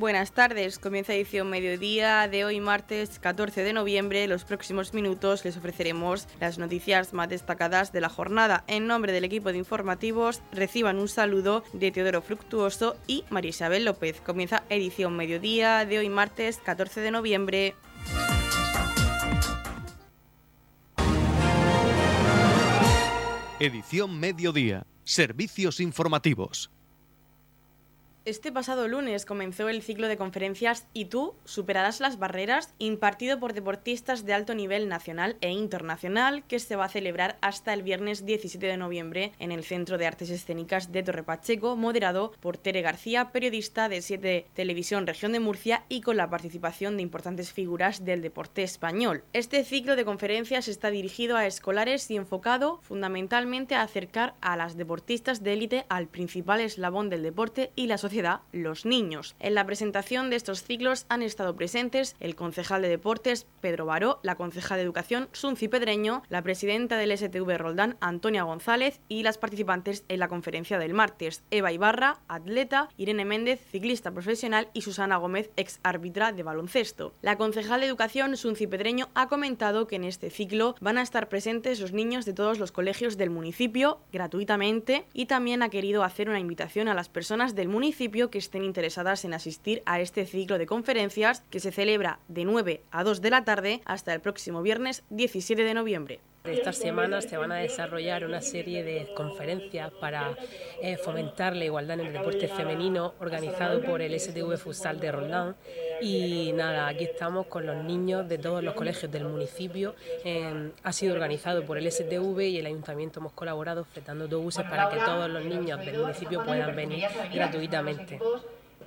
Buenas tardes, comienza edición mediodía de hoy martes 14 de noviembre. Los próximos minutos les ofreceremos las noticias más destacadas de la jornada. En nombre del equipo de informativos reciban un saludo de Teodoro Fructuoso y María Isabel López. Comienza edición mediodía de hoy martes 14 de noviembre. Edición mediodía. Servicios informativos. Este pasado lunes comenzó el ciclo de conferencias ¿Y tú superarás las barreras? impartido por deportistas de alto nivel nacional e internacional que se va a celebrar hasta el viernes 17 de noviembre en el Centro de Artes Escénicas de Torre Pacheco, moderado por Tere García, periodista de 7 Televisión Región de Murcia y con la participación de importantes figuras del deporte español. Este ciclo de conferencias está dirigido a escolares y enfocado fundamentalmente a acercar a las deportistas de élite al principal eslabón del deporte y la sociedad los niños. En la presentación de estos ciclos han estado presentes el concejal de deportes Pedro Baró, la concejal de educación Sunci Pedreño, la presidenta del STV Roldán Antonia González y las participantes en la conferencia del martes Eva Ibarra, atleta, Irene Méndez, ciclista profesional y Susana Gómez, ex árbitra de baloncesto. La concejal de educación Sunci Pedreño ha comentado que en este ciclo van a estar presentes los niños de todos los colegios del municipio gratuitamente y también ha querido hacer una invitación a las personas del municipio que estén interesadas en asistir a este ciclo de conferencias que se celebra de 9 a 2 de la tarde hasta el próximo viernes 17 de noviembre. Estas semanas se van a desarrollar una serie de conferencias para eh, fomentar la igualdad en el deporte femenino organizado por el STV Futsal de Roldán. Y nada, aquí estamos con los niños de todos los colegios del municipio. Em, ha sido organizado por el STV y el ayuntamiento hemos colaborado ofreciendo autobuses para que todos los niños del municipio puedan venir gratuitamente.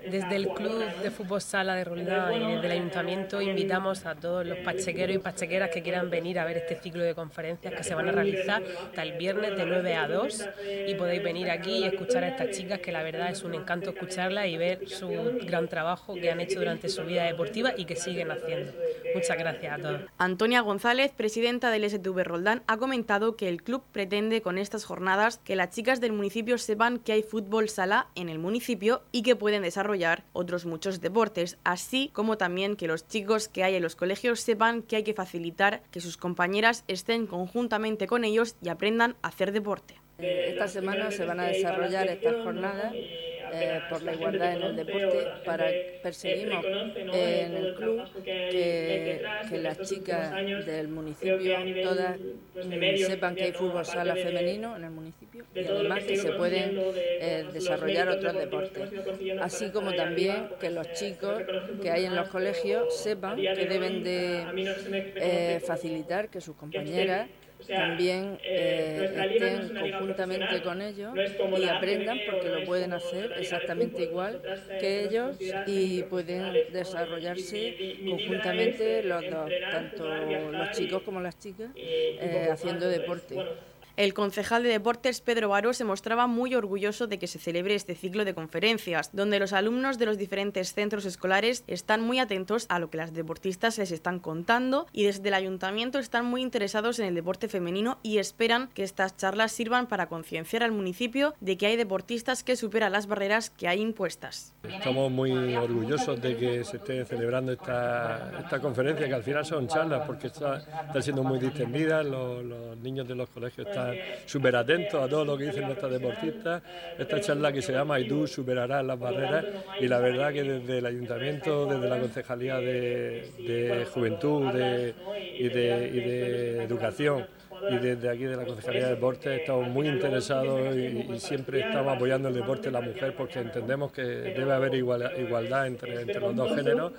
Desde el Club de Fútbol Sala de Roldán y desde el Ayuntamiento invitamos a todos los pachequeros y pachequeras que quieran venir a ver este ciclo de conferencias que se van a realizar hasta el viernes de 9 a 2 y podéis venir aquí y escuchar a estas chicas que la verdad es un encanto escucharlas y ver su gran trabajo que han hecho durante su vida deportiva y que siguen haciendo. Muchas gracias a todos. Antonia González, presidenta del STV Roldán, ha comentado que el club pretende con estas jornadas que las chicas del municipio sepan que hay fútbol sala en el municipio y que pueden desarrollar otros muchos deportes, así como también que los chicos que hay en los colegios sepan que hay que facilitar que sus compañeras estén conjuntamente con ellos y aprendan a hacer deporte. Esta semana se van a desarrollar estas jornadas eh, por la igualdad en el deporte, para perseguimos en el club que, las chicas del municipio todas sepan que hay fútbol sala femenino en el municipio y además que se pueden eh, desarrollar otros deportes. Así como también que los chicos que hay en los colegios sepan que deben de eh, facilitar que sus compañeras también eh, estén conjuntamente con ellos y aprendan porque lo pueden hacer exactamente igual que ellos y pueden desarrollarse conjuntamente los dos, tanto los chicos como las chicas, eh, haciendo deporte. El concejal de deportes Pedro Baró se mostraba muy orgulloso de que se celebre este ciclo de conferencias, donde los alumnos de los diferentes centros escolares están muy atentos a lo que las deportistas les están contando y desde el ayuntamiento están muy interesados en el deporte femenino y esperan que estas charlas sirvan para concienciar al municipio de que hay deportistas que superan las barreras que hay impuestas. Estamos muy orgullosos de que se esté celebrando esta, esta conferencia, que al final son charlas porque está, está siendo muy distendida, los, los niños de los colegios están súper atentos a todo lo que dicen nuestras deportistas. Esta charla que se llama Y tú superarás las barreras y la verdad que desde el ayuntamiento, desde la Concejalía de, Juventud y de Educación, y desde aquí de la Concejalía de Deportes estamos muy interesados y, siempre estamos apoyando el deporte de la mujer porque entendemos que debe haber igualdad entre, entre los dos géneros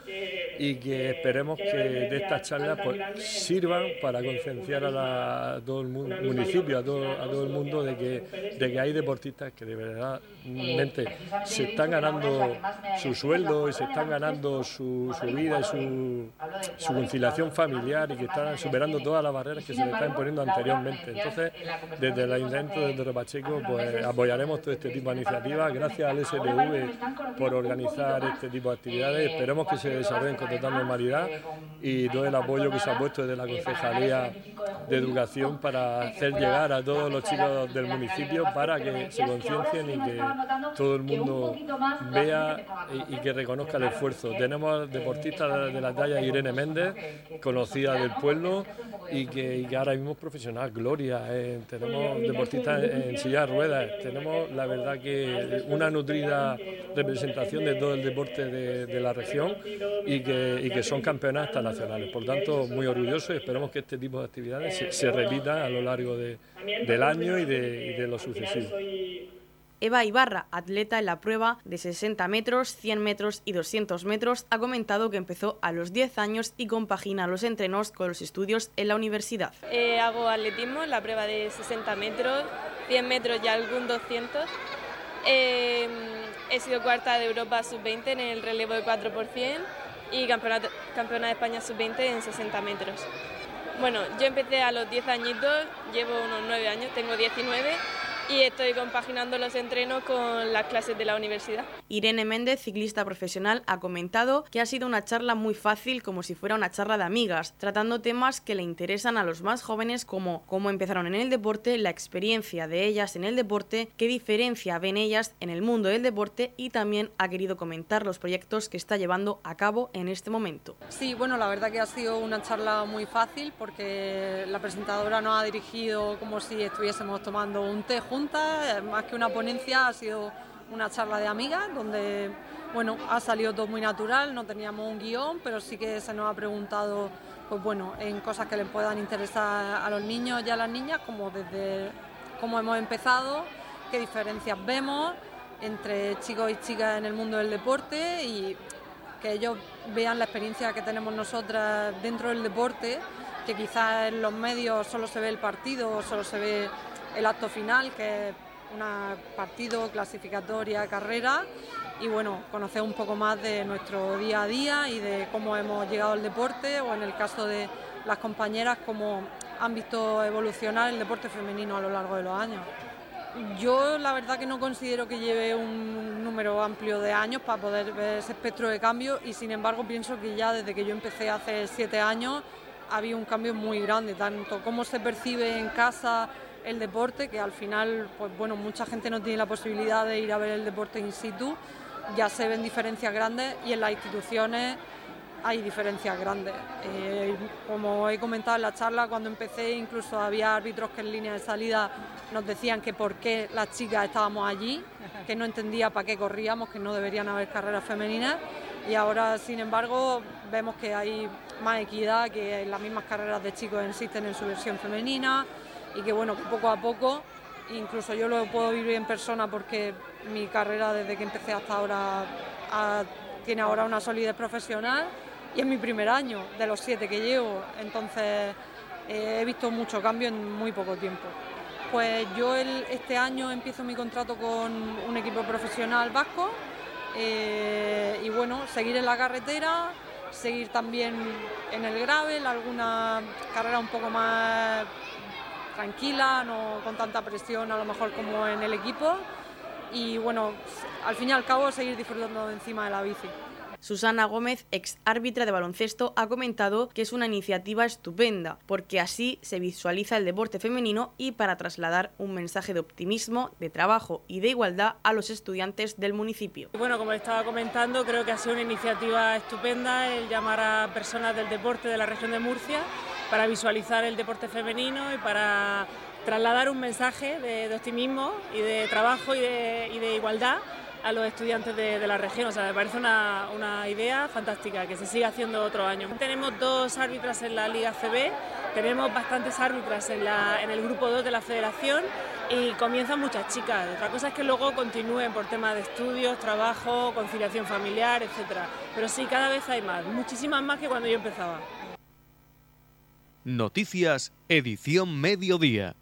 y que esperemos que de estas charlas pues, sirvan para concienciar a, todo el municipio, a todo, a todo el mundo de que, de que hay deportistas que de verdad se están ganando su sueldo y se están ganando su, vida y su, su conciliación familiar y que están superando todas las barreras que se les están poniendo ante anteriormente. Entonces, desde el Ayuntamiento de Torre Pacheco, pues apoyaremos todo este tipo de iniciativas. Gracias al STV por organizar este tipo de actividades. Esperemos que se desarrollen con total normalidad y todo el apoyo que se ha puesto desde la Concejalía de Educación para hacer llegar a todos los chicos del municipio para que se conciencien y que todo el mundo vea y, que reconozca el esfuerzo. Tenemos deportistas de la talla Irene Méndez, conocida del pueblo y que, ahora mismo es profesional, Gloria, eh, tenemos deportistas en, silla de ruedas, tenemos la verdad que una nutrida representación de todo el deporte de, la región y que, que son campeonatas nacionales. Por tanto, muy orgulloso y esperamos que este tipo de actividades se, repitan a lo largo del año y de, y de lo sucesivo. Eva Ibarra, atleta en la prueba de 60 metros, 100 metros y 200 metros, ha comentado que empezó a los 10 años y compagina los entrenos con los estudios en la universidad. Eh, hago atletismo en la prueba de 60 metros, 100 metros y algún 200. Eh, he sido cuarta de Europa sub-20 en el relevo de 4 y campeona, de España sub-20 en 60 metros. Bueno, yo empecé a los 10 añitos, llevo unos 9 años, tengo 19 y estoy compaginando los entrenos con las clases de la universidad. Irene Méndez, ciclista profesional, ha comentado que ha sido una charla muy fácil como si fuera una charla de amigas, tratando temas que le interesan a los más jóvenes como cómo empezaron en el deporte, la experiencia de ellas en el deporte, qué diferencia ven ellas en el mundo del deporte y también ha querido comentar los proyectos que está llevando a cabo en este momento. Sí, bueno, la verdad que ha sido una charla muy fácil porque la presentadora nos ha dirigido como si estuviésemos tomando un té eh, más que una ponencia, ha sido una charla de amigas donde bueno, ha salido todo muy natural, no teníamos un guion, pero sí que se nos ha preguntado pues bueno, en cosas que les puedan interesar a los niños y a las niñas, como desde cómo hemos empezado, qué diferencias vemos entre chicos y chicas en el mundo del deporte y que ellos vean la experiencia que tenemos nosotras dentro del deporte, que quizás en los medios solo se ve el partido, solo se ve el acto final, que es un partido, clasificatoria, carrera, y bueno, conocer un poco más de nuestro día a día y de cómo hemos llegado al deporte, o en el caso de las compañeras, cómo han visto evolucionar el deporte femenino a lo largo de los años. Yo la verdad que no considero que lleve un número amplio de años para poder ver ese espectro de cambio y sin embargo pienso que ya desde que yo empecé hace siete años había un cambio muy grande, tanto cómo se percibe en casa el deporte, que al final, pues bueno, mucha gente no tiene la posibilidad de ir a ver el deporte in situ, ya se ven diferencias grandes y en las instituciones hay diferencias grandes. Eh, como he comentado en la charla, cuando empecé incluso había árbitros que en línea de salida nos decían que por qué las chicas estábamos allí, que no entendía para qué corríamos, que no deberían haber carreras femeninas y ahora, sin embargo, vemos que hay más equidad, que las mismas carreras de chicos existen en su versión femenina, y que bueno, poco a poco, incluso yo lo puedo vivir en persona porque mi carrera desde que empecé hasta ahora tiene ahora una solidez profesional y es mi primer año de los siete que llevo, entonces eh, he visto mucho cambio en muy poco tiempo. Pues yo este año empiezo mi contrato con un equipo profesional vasco eh, y bueno, seguir en la carretera, seguir también en el gravel, alguna carrera un poco más tranquila, no con tanta presión a lo mejor como en el equipo y bueno, al fin y al cabo seguir disfrutando encima de la bici. Susana Gómez, ex árbitra de baloncesto, ha comentado que es una iniciativa estupenda, porque así se visualiza el deporte femenino y para trasladar un mensaje de optimismo, de trabajo y de igualdad a los estudiantes del municipio. Bueno, como estaba comentando, creo que ha sido una iniciativa estupenda el llamar a personas del deporte de la región de Murcia para visualizar el deporte femenino y para trasladar un mensaje de, optimismo y de trabajo y de igualdad a los estudiantes de, la región. O sea, me parece una, idea fantástica que se siga haciendo otro año. Tenemos dos árbitras en la Liga CB, tenemos bastantes árbitras en, en el grupo 2 de la federación y comienzan muchas chicas. Otra cosa es que luego continúen por temas de estudios, trabajo, conciliación familiar, etc. Pero sí, cada vez hay más, muchísimas más que cuando yo empezaba. Noticias, edición mediodía.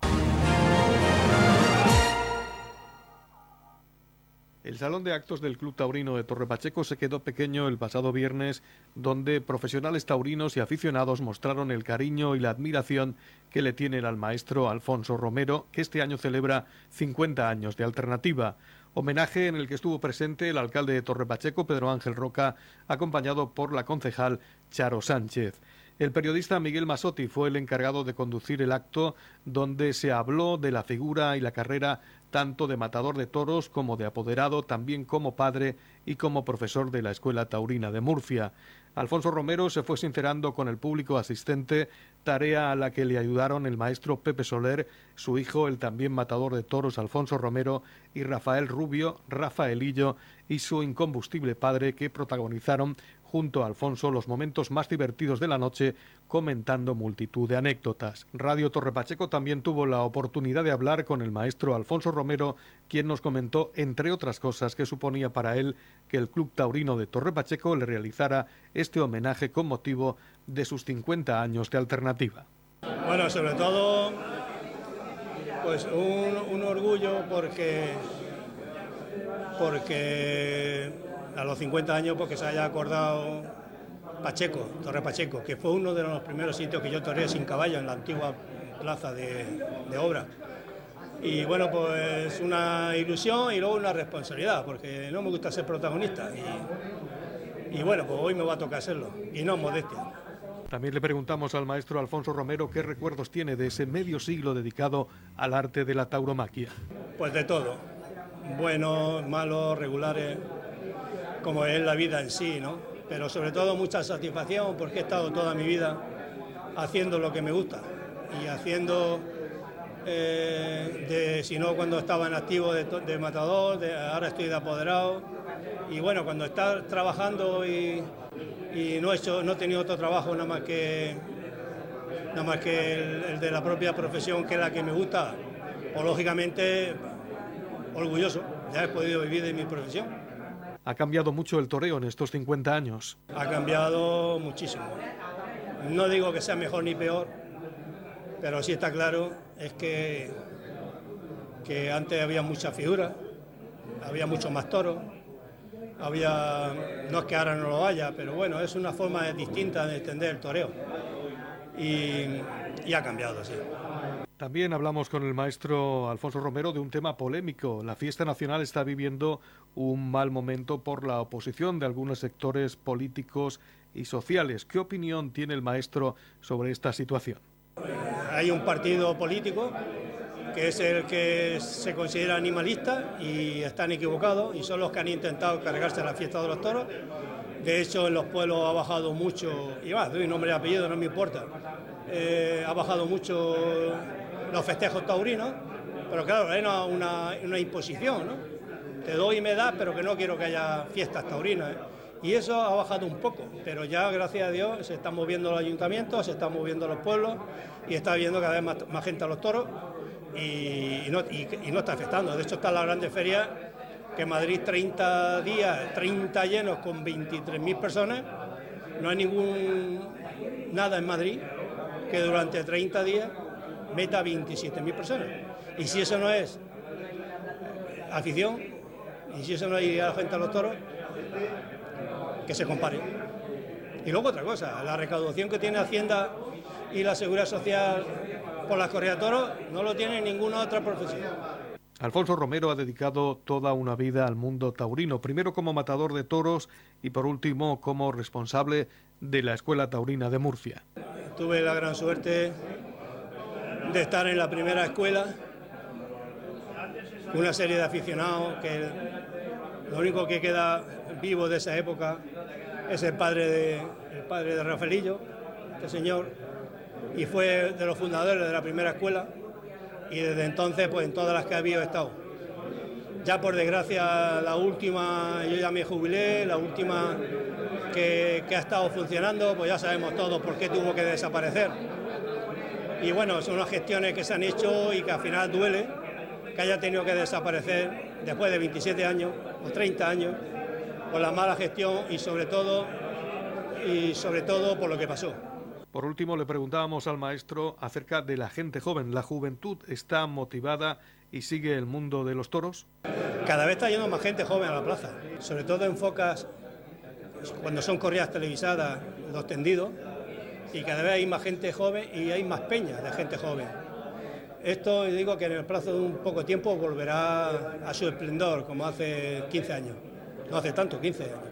El salón de actos del Club Taurino de Torre Pacheco se quedó pequeño el pasado viernes, donde profesionales taurinos y aficionados mostraron el cariño y la admiración que le tienen al maestro Alfonso Romero, que este año celebra 50 años de alternativa. Homenaje en el que estuvo presente el alcalde de Torre Pacheco, Pedro Ángel Roca, acompañado por la concejal Charo Sánchez. El periodista Miguel Masotti fue el encargado de conducir el acto donde se habló de la figura y la carrera tanto de matador de toros como de apoderado, también como padre y como profesor de la Escuela Taurina de Murcia. Alfonso Romero se fue sincerando con el público asistente, tarea a la que le ayudaron el maestro Pepe Soler, su hijo, el también matador de toros Alfonso Romero, y Rafael Rubio, Rafaelillo, y su incombustible padre, que protagonizaron junto a Alfonso los momentos más divertidos de la noche, comentando multitud de anécdotas. Radio Torre Pacheco también tuvo la oportunidad de hablar con el maestro Alfonso Romero, quien nos comentó, entre otras cosas, que suponía para él que el Club Taurino de Torre Pacheco le realizara este homenaje con motivo de sus 50 años de alternativa. Bueno, sobre todo, pues un, orgullo porque, porque a los 50 años porque se haya acordado Pacheco, Torre Pacheco, que fue uno de los primeros sitios que yo toré sin caballo en la antigua plaza de, obra. Y bueno, pues una ilusión y luego una responsabilidad, porque no me gusta ser protagonista. Y, y bueno, pues hoy me va a tocar hacerlo, y no modestia. También le preguntamos al maestro Alfonso Romero qué recuerdos tiene de ese medio siglo dedicado al arte de la tauromaquia. Pues de todo, buenos, malos, regulares, como es la vida en sí, ¿no? Pero sobre todo mucha satisfacción porque he estado toda mi vida haciendo lo que me gusta y haciendo, eh, si no cuando estaba en activo de, matador, ahora estoy de apoderado. Y bueno, cuando estás trabajando y, no, he hecho, no he tenido otro trabajo nada más que, nada más que el, el de la propia profesión que es la que me gusta, o pues lógicamente orgulloso ya he podido vivir de mi profesión. ¿Ha cambiado mucho el toreo en estos 50 años? Ha cambiado muchísimo. No digo que sea mejor ni peor, pero sí está claro es que, que antes había mucha figura, había mucho más toros, había, no es que ahora no lo haya, pero bueno, es una forma distinta de entender el toreo. Y, y ha cambiado, sí. También hablamos con el maestro Alfonso Romero de un tema polémico. La fiesta nacional está viviendo un mal momento por la oposición de algunos sectores políticos y sociales. ¿Qué opinión tiene el maestro sobre esta situación? Hay un partido político que es el que se considera animalista y están equivocados y son los que han intentado cargarse la fiesta de los toros. De hecho, en los pueblos ha bajado mucho, y va, doy nombre y apellido, no me importa, eh, ha bajado mucho los festejos taurinos, pero claro, es una, imposición, ¿no? Te doy y me das, pero que no quiero que haya fiestas taurinas. ¿eh? Y eso ha bajado un poco, pero ya gracias a Dios se están moviendo los ayuntamientos, se están moviendo los pueblos y está viendo cada vez más, gente a los toros y, no, está afectando. De hecho, está la grande feria que Madrid 30 días, 30 llenos con 23.000 personas, no hay ningún nada en Madrid que durante 30 días meta 27.000 personas. Y si eso no es afición, y si eso no hay a la gente a los toros, que se compare. Y luego otra cosa, la recaudación que tiene Hacienda y la Seguridad Social por las corridas de toros no lo tiene ninguna otra profesión. Alfonso Romero ha dedicado toda una vida al mundo taurino, primero como matador de toros y por último como responsable de la Escuela Taurina de Murcia. Tuve la gran suerte de estar en la primera escuela, una serie de aficionados que lo único que queda vivo de esa época es el padre de, el padre de Rafaelillo, este señor, y fue de los fundadores de la primera escuela y desde entonces pues en todas las que ha habido he estado. Ya por desgracia la última, yo ya me jubilé, la última que, que ha estado funcionando, pues ya sabemos todos por qué tuvo que desaparecer y bueno, son unas gestiones que se han hecho y que al final duele que haya tenido que desaparecer después de 27 años o 30 años por la mala gestión y sobre todo y sobre todo por lo que pasó. Por último, le preguntábamos al maestro acerca de la gente joven. ¿La juventud está motivada y sigue el mundo de los toros? Cada vez está yendo más gente joven a la plaza, sobre todo en focas cuando son corridas televisadas, los tendidos, y cada vez hay más gente joven y hay más peñas de gente joven. Esto digo que en el plazo de un poco tiempo volverá a su esplendor, como hace 15 años. No hace tanto, 15 años.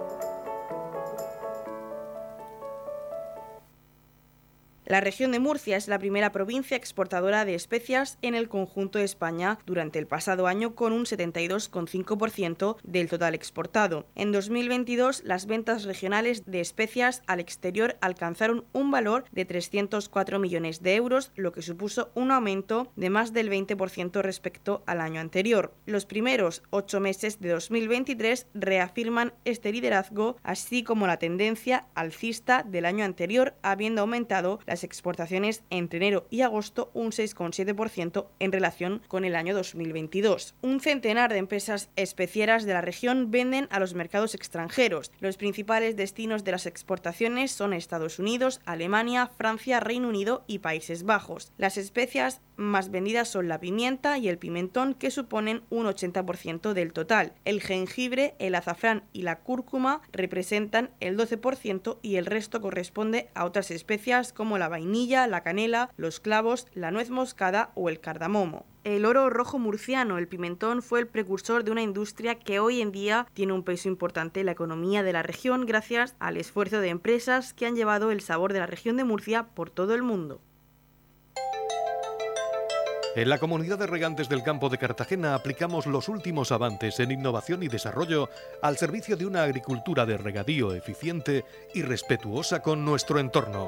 La región de Murcia es la primera provincia exportadora de especias en el conjunto de España durante el pasado año con un 72,5% del total exportado. En 2022 las ventas regionales de especias al exterior alcanzaron un valor de 304 millones de euros, lo que supuso un aumento de más del 20% respecto al año anterior. Los primeros ocho meses de 2023 reafirman este liderazgo, así como la tendencia alcista del año anterior, habiendo aumentado las exportaciones entre enero y agosto un 6,7% en relación con el año 2022. Un centenar de empresas especieras de la región venden a los mercados extranjeros. Los principales destinos de las exportaciones son Estados Unidos, Alemania, Francia, Reino Unido y Países Bajos. Las especias más vendidas son la pimienta y el pimentón, que suponen un 80% del total. El jengibre, el azafrán y la cúrcuma representan el 12% y el resto corresponde a otras especias como la vainilla, la canela, los clavos, la nuez moscada o el cardamomo. El oro rojo murciano, el pimentón, fue el precursor de una industria que hoy en día tiene un peso importante en la economía de la región gracias al esfuerzo de empresas que han llevado el sabor de la región de Murcia por todo el mundo. En la comunidad de regantes del campo de Cartagena aplicamos los últimos avances en innovación y desarrollo al servicio de una agricultura de regadío eficiente y respetuosa con nuestro entorno.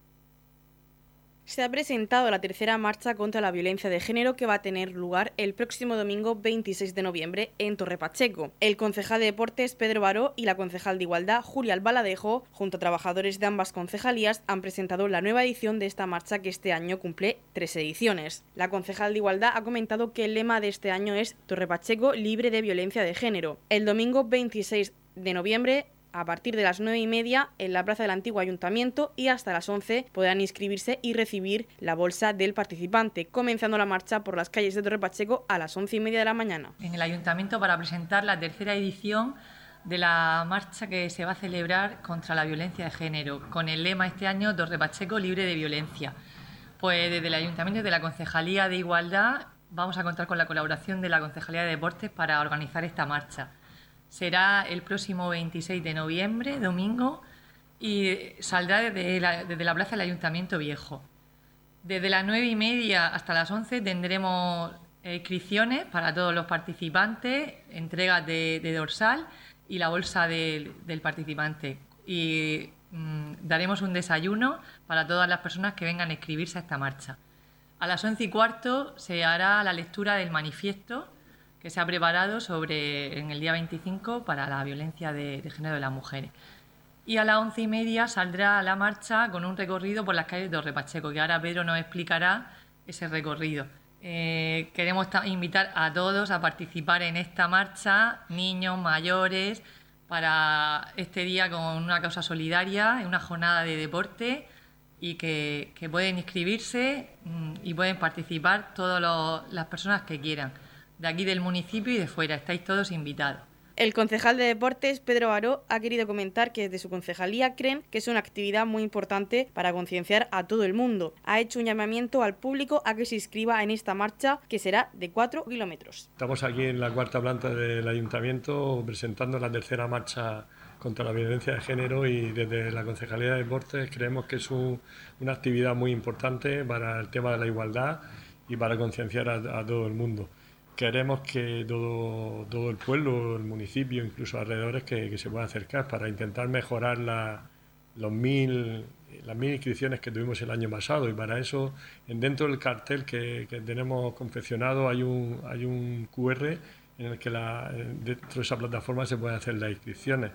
se ha presentado la tercera marcha contra la violencia de género que va a tener lugar el próximo domingo 26 de noviembre en Torre Pacheco. El concejal de Deportes Pedro Baró y la concejal de Igualdad Julia Albaladejo, junto a trabajadores de ambas concejalías, han presentado la nueva edición de esta marcha que este año cumple tres ediciones. La concejal de Igualdad ha comentado que el lema de este año es Torre Pacheco libre de violencia de género. El domingo 26 de noviembre a partir de las 9 y media en la plaza del antiguo ayuntamiento y hasta las 11 podrán inscribirse y recibir la bolsa del participante, comenzando la marcha por las calles de Torre Pacheco a las 11 y media de la mañana. En el ayuntamiento para presentar la tercera edición de la marcha que se va a celebrar contra la violencia de género, con el lema este año Torre Pacheco libre de violencia. Pues desde el ayuntamiento y de la Concejalía de Igualdad vamos a contar con la colaboración de la Concejalía de Deportes para organizar esta marcha será el próximo 26 de noviembre, domingo, y saldrá desde la, plaza del Ayuntamiento Viejo. Desde las 9 y media hasta las 11 tendremos inscripciones para todos los participantes, entregas de, dorsal y la bolsa del, participante. Y mm, daremos un desayuno para todas las personas que vengan a inscribirse a esta marcha. A las 11 y cuarto se hará la lectura del manifiesto que se ha preparado sobre, en el día 25 para la violencia de, género de las mujeres. Y a las once y media saldrá la marcha con un recorrido por las calles de Torre Pacheco, que ahora Pedro nos explicará ese recorrido. Eh, queremos invitar a todos a participar en esta marcha, niños, mayores, para este día con una causa solidaria, una jornada de deporte y que, pueden inscribirse mm, y pueden participar todas las personas que quieran de aquí del municipio y de fuera. Estáis todos invitados. El concejal de deportes, Pedro Baró, ha querido comentar que desde su concejalía creen que es una actividad muy importante para concienciar a todo el mundo. Ha hecho un llamamiento al público a que se inscriba en esta marcha que será de 4 kilómetros. Estamos aquí en la cuarta planta del ayuntamiento presentando la tercera marcha contra la violencia de género y desde la Concejalía de Deportes creemos que es una actividad muy importante para el tema de la igualdad y para concienciar a todo el mundo. Queremos que todo, todo el pueblo, el municipio, incluso alrededores, que, que se pueda acercar para intentar mejorar la, los mil, las mil inscripciones que tuvimos el año pasado y para eso dentro del cartel que, que tenemos confeccionado hay un, hay un QR en el que la, dentro de esa plataforma se pueden hacer las inscripciones.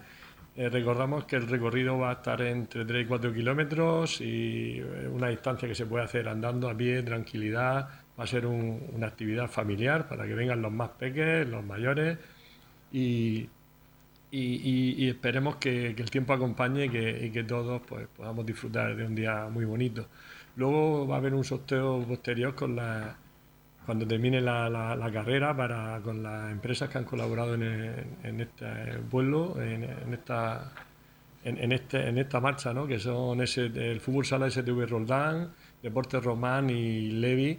Eh, recordamos que el recorrido va a estar entre 3 y 4 kilómetros y eh, una distancia que se puede hacer andando a pie, tranquilidad. Va a ser una actividad familiar para que vengan los más pequeños, los mayores y, esperemos que, el tiempo acompañe y que, todos pues, podamos disfrutar de un día muy bonito. Luego va a haber un sorteo posterior cuando termine la, carrera con las empresas que han colaborado en, en este pueblo, en, en esta, en, este, en esta marcha, ¿no? que son el Fútbol Sala STV Roldán, Deportes Román y Levi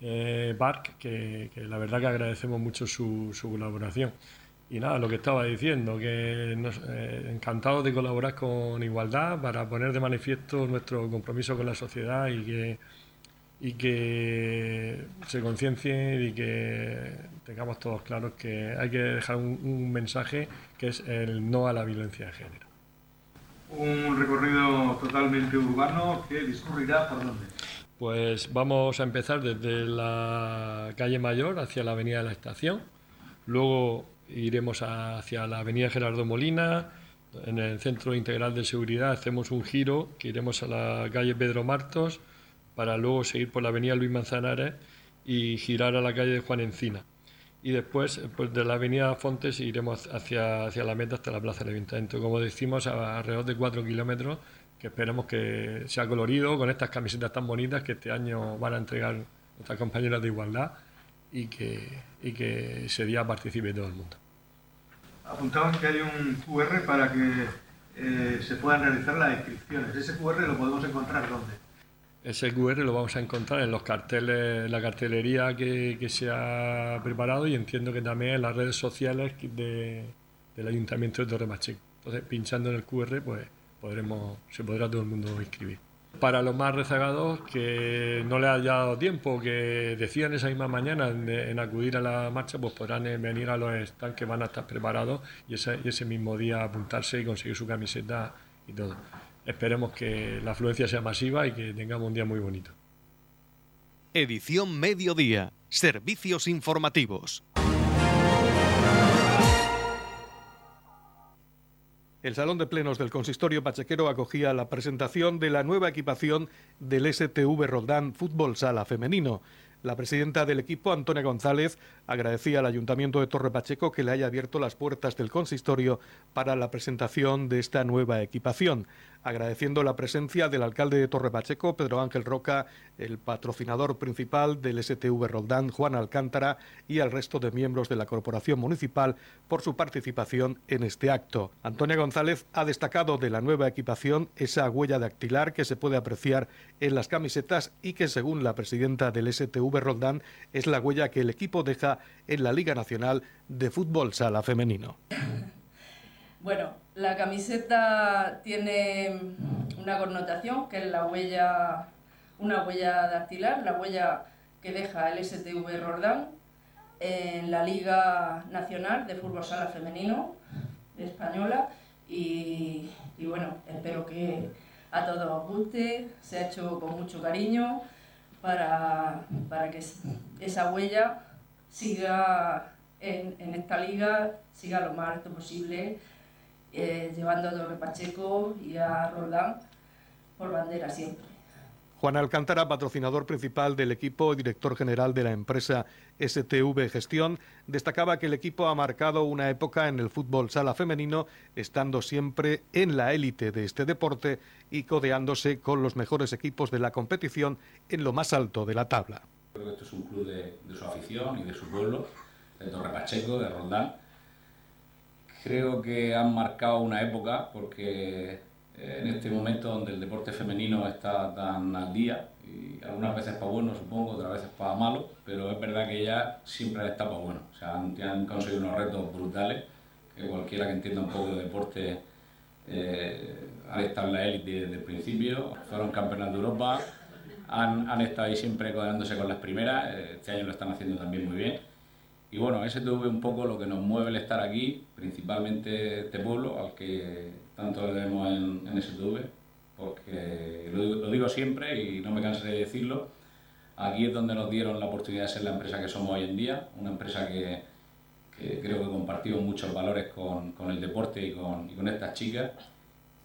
eh, que, la verdad que agradecemos mucho su, colaboración. Y nada, lo que estaba diciendo, que nos, eh, encantados de colaborar con Igualdad para poner de manifiesto nuestro compromiso con la sociedad y que y que se conciencie y que tengamos todos claros que hay que dejar un, mensaje que es el no a la violencia de género. Un recorrido totalmente urbano que discurrirá por dónde? Pues vamos a empezar desde la calle Mayor hacia la avenida de la Estación, luego iremos hacia la avenida Gerardo Molina, en el Centro Integral de Seguridad hacemos un giro que iremos a la calle Pedro Martos, para luego seguir por la avenida Luis Manzanares y girar a la calle de Juan Encina. Y después, pues de la avenida Fontes, iremos hacia, hacia la meta hasta la plaza del Ayuntamiento. Como decimos, a alrededor de cuatro kilómetros, que esperemos que sea colorido, con estas camisetas tan bonitas que este año van a entregar nuestras compañeras de igualdad y que, y que ese día participe todo el mundo. Apuntaban que hay un QR para que eh, se puedan realizar las inscripciones. ¿Ese QR lo podemos encontrar dónde? Ese QR lo vamos a encontrar en los carteles, la cartelería que, que se ha preparado y entiendo que también en las redes sociales de, del Ayuntamiento de Torre Pacheco. Entonces, pinchando en el QR, pues podremos, se podrá todo el mundo inscribir. Para los más rezagados que no les haya dado tiempo, que decían esa misma mañana en, acudir a la marcha, pues podrán venir a los stands que van a estar preparados y ese, y ese mismo día apuntarse y conseguir su camiseta y todo esperemos que la afluencia sea masiva y que tengamos un día muy bonito. Edición Mediodía. Servicios informativos. El Salón de Plenos del Consistorio Pachequero acogía la presentación de la nueva equipación del STV Roldán Fútbol Sala Femenino. La presidenta del equipo, Antonia González, agradecía al Ayuntamiento de Torre Pacheco que le haya abierto las puertas del consistorio para la presentación de esta nueva equipación agradeciendo la presencia del alcalde de Torre Pacheco, Pedro Ángel Roca, el patrocinador principal del STV Roldán, Juan Alcántara, y al resto de miembros de la Corporación Municipal por su participación en este acto. Antonia González ha destacado de la nueva equipación esa huella dactilar que se puede apreciar en las camisetas y que, según la presidenta del STV Roldán, es la huella que el equipo deja en la Liga Nacional de Fútbol Sala Femenino. Bueno, la camiseta tiene una connotación que es la huella, una huella dactilar, la huella que deja el STV Rordán en la Liga Nacional de Fútbol Sala Femenino española y, bueno, espero que a todos os guste, se ha hecho con mucho cariño para, que esa huella siga en, en esta liga, siga lo más alto posible eh, llevando a Torre Pacheco y a Roldán por bandera siempre. Juan Alcántara, patrocinador principal del equipo y director general de la empresa STV Gestión, destacaba que el equipo ha marcado una época en el fútbol sala femenino, estando siempre en la élite de este deporte y codeándose con los mejores equipos de la competición en lo más alto de la tabla. Creo que esto es un club de, de su afición y de su pueblo, de Torre Pacheco, de Roldán creo que han marcado una época porque eh, en este momento donde el deporte femenino está tan al día y algunas veces para bueno supongo, otras veces para malo, pero es verdad que ya siempre está para bueno. O sea, han, conseguido unos retos brutales que cualquiera que entienda un poco de deporte eh, han estado en la élite desde el principio, fueron campeonas de Europa, han, han estado ahí siempre codeándose con las primeras, eh, este año lo están haciendo también muy bien Y bueno, STV un poco lo que nos mueve el estar aquí, principalmente este pueblo al que tanto le debemos en, en STV, porque lo, digo siempre y no me canso de decirlo, aquí es donde nos dieron la oportunidad de ser la empresa que somos hoy en día, una empresa que, creo que compartimos muchos valores con, el deporte y con, y con estas chicas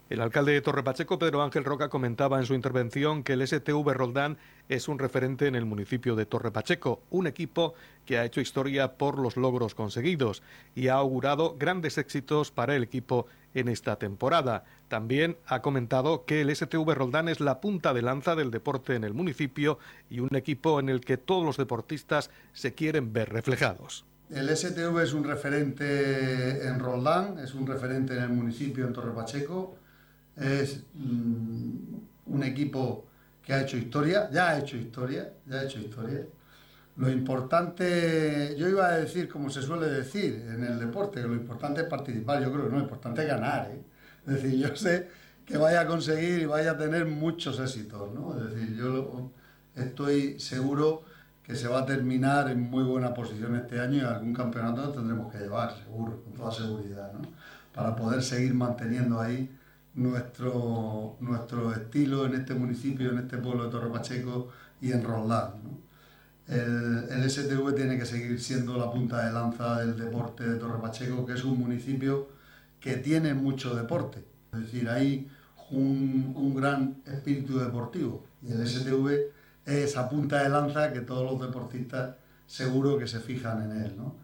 el alcalde de Torrepacheco, Pedro Ángel Roca, comentaba en su intervención que el STV Roldán es un referente en el municipio de Torrepacheco, un equipo que ha hecho historia por los logros conseguidos y ha augurado grandes éxitos para el equipo en esta temporada. También ha comentado que el STV Roldán es la punta de lanza del deporte en el municipio y un equipo en el que todos los deportistas se quieren ver reflejados. El STV es un referente en Roldán, es un referente en el municipio en Torrepacheco es mm, un equipo que ha hecho historia, ya ha hecho historia, ya ha hecho historia. Lo importante, yo iba a decir, como se suele decir en el deporte, que lo importante es participar, yo creo que no, lo importante es ganar. ¿eh? Es decir, yo sé que vaya a conseguir y vaya a tener muchos éxitos, ¿no? Es decir, yo estoy seguro que se va a terminar en muy buena posición este año y algún campeonato tendremos que llevar, seguro, con toda seguridad, ¿no? Para poder seguir manteniendo ahí nuestro, nuestro estilo en este municipio, en este pueblo de Torre Pacheco y en Roldán. El, el, STV tiene que seguir siendo la punta de lanza del deporte de Torre Pacheco, que es un municipio que tiene mucho deporte. Es decir, hay un, un gran espíritu deportivo y el STV es esa punta de lanza que todos los deportistas seguro que se fijan en él. ¿no?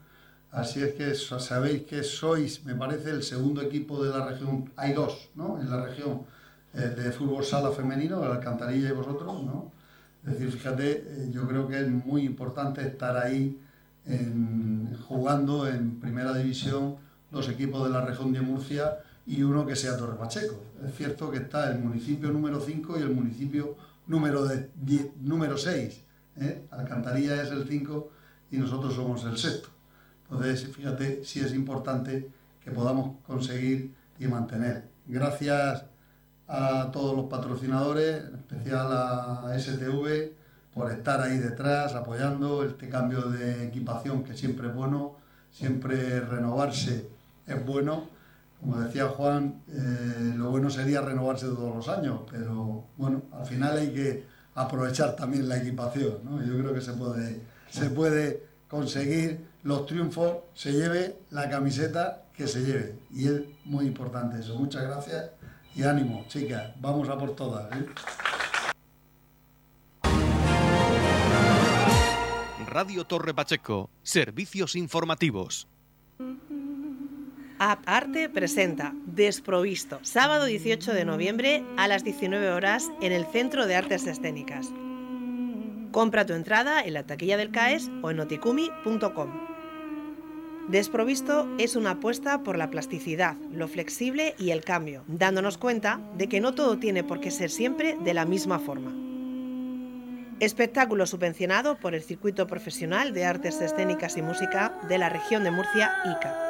Así es que sabéis que sois, me parece, el segundo equipo de la región. Hay dos, ¿no? En la región eh, de fútbol sala femenino, el Alcantarilla y vosotros, ¿no? Es decir, fíjate, eh, yo creo que es muy importante estar ahí jugando en primera división los equipos de la región de Murcia y uno que sea Torre Pacheco. Es cierto que está el municipio número 5 y el municipio número, de, número 6. ¿eh? Alcantarilla es el 5 y nosotros somos el sexto. Entonces, fíjate si es importante que podamos conseguir y mantener. Gracias a todos los patrocinadores, en especial a STV, por estar ahí detrás, apoyando este cambio de equipación que siempre es bueno, siempre renovarse es bueno. Como decía Juan, eh, lo bueno sería renovarse todos los años, pero bueno, al final hay que aprovechar también la equipación. ¿no? Yo creo que se puede, se puede conseguir los triunfos, se lleve la camiseta que se lleve. Y es muy importante eso. Muchas gracias y ánimo, chicas. Vamos a por todas. ¿eh? Radio Torre Pacheco, servicios informativos. App Arte presenta Desprovisto, sábado 18 de noviembre a las 19 horas en el Centro de Artes Escénicas. Compra tu entrada en la taquilla del CAES o en noticumi.com. Desprovisto es una apuesta por la plasticidad, lo flexible y el cambio, dándonos cuenta de que no todo tiene por qué ser siempre de la misma forma. Espectáculo subvencionado por el Circuito Profesional de Artes Escénicas y Música de la región de Murcia, ICA.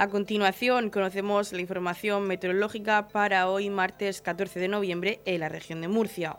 A continuación, conocemos la información meteorológica para hoy, martes 14 de noviembre, en la región de Murcia.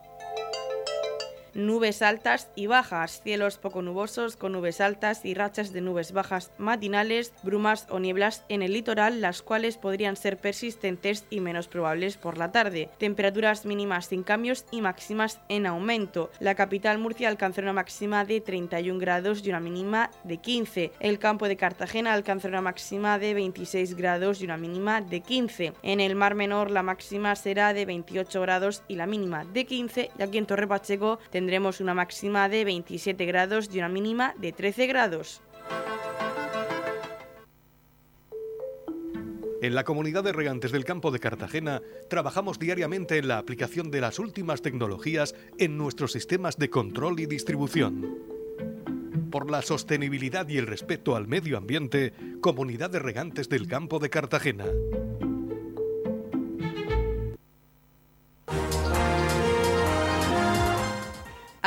Nubes altas y bajas, cielos poco nubosos con nubes altas y rachas de nubes bajas matinales, brumas o nieblas en el litoral, las cuales podrían ser persistentes y menos probables por la tarde. Temperaturas mínimas sin cambios y máximas en aumento. La capital Murcia alcanzó una máxima de 31 grados y una mínima de 15. El campo de Cartagena alcanzó una máxima de 26 grados y una mínima de 15. En el Mar Menor la máxima será de 28 grados y la mínima de 15 y aquí en Torre Pacheco tendremos una máxima de 27 grados y una mínima de 13 grados. En la comunidad de regantes del campo de Cartagena trabajamos diariamente en la aplicación de las últimas tecnologías en nuestros sistemas de control y distribución. Por la sostenibilidad y el respeto al medio ambiente, Comunidad de Regantes del Campo de Cartagena.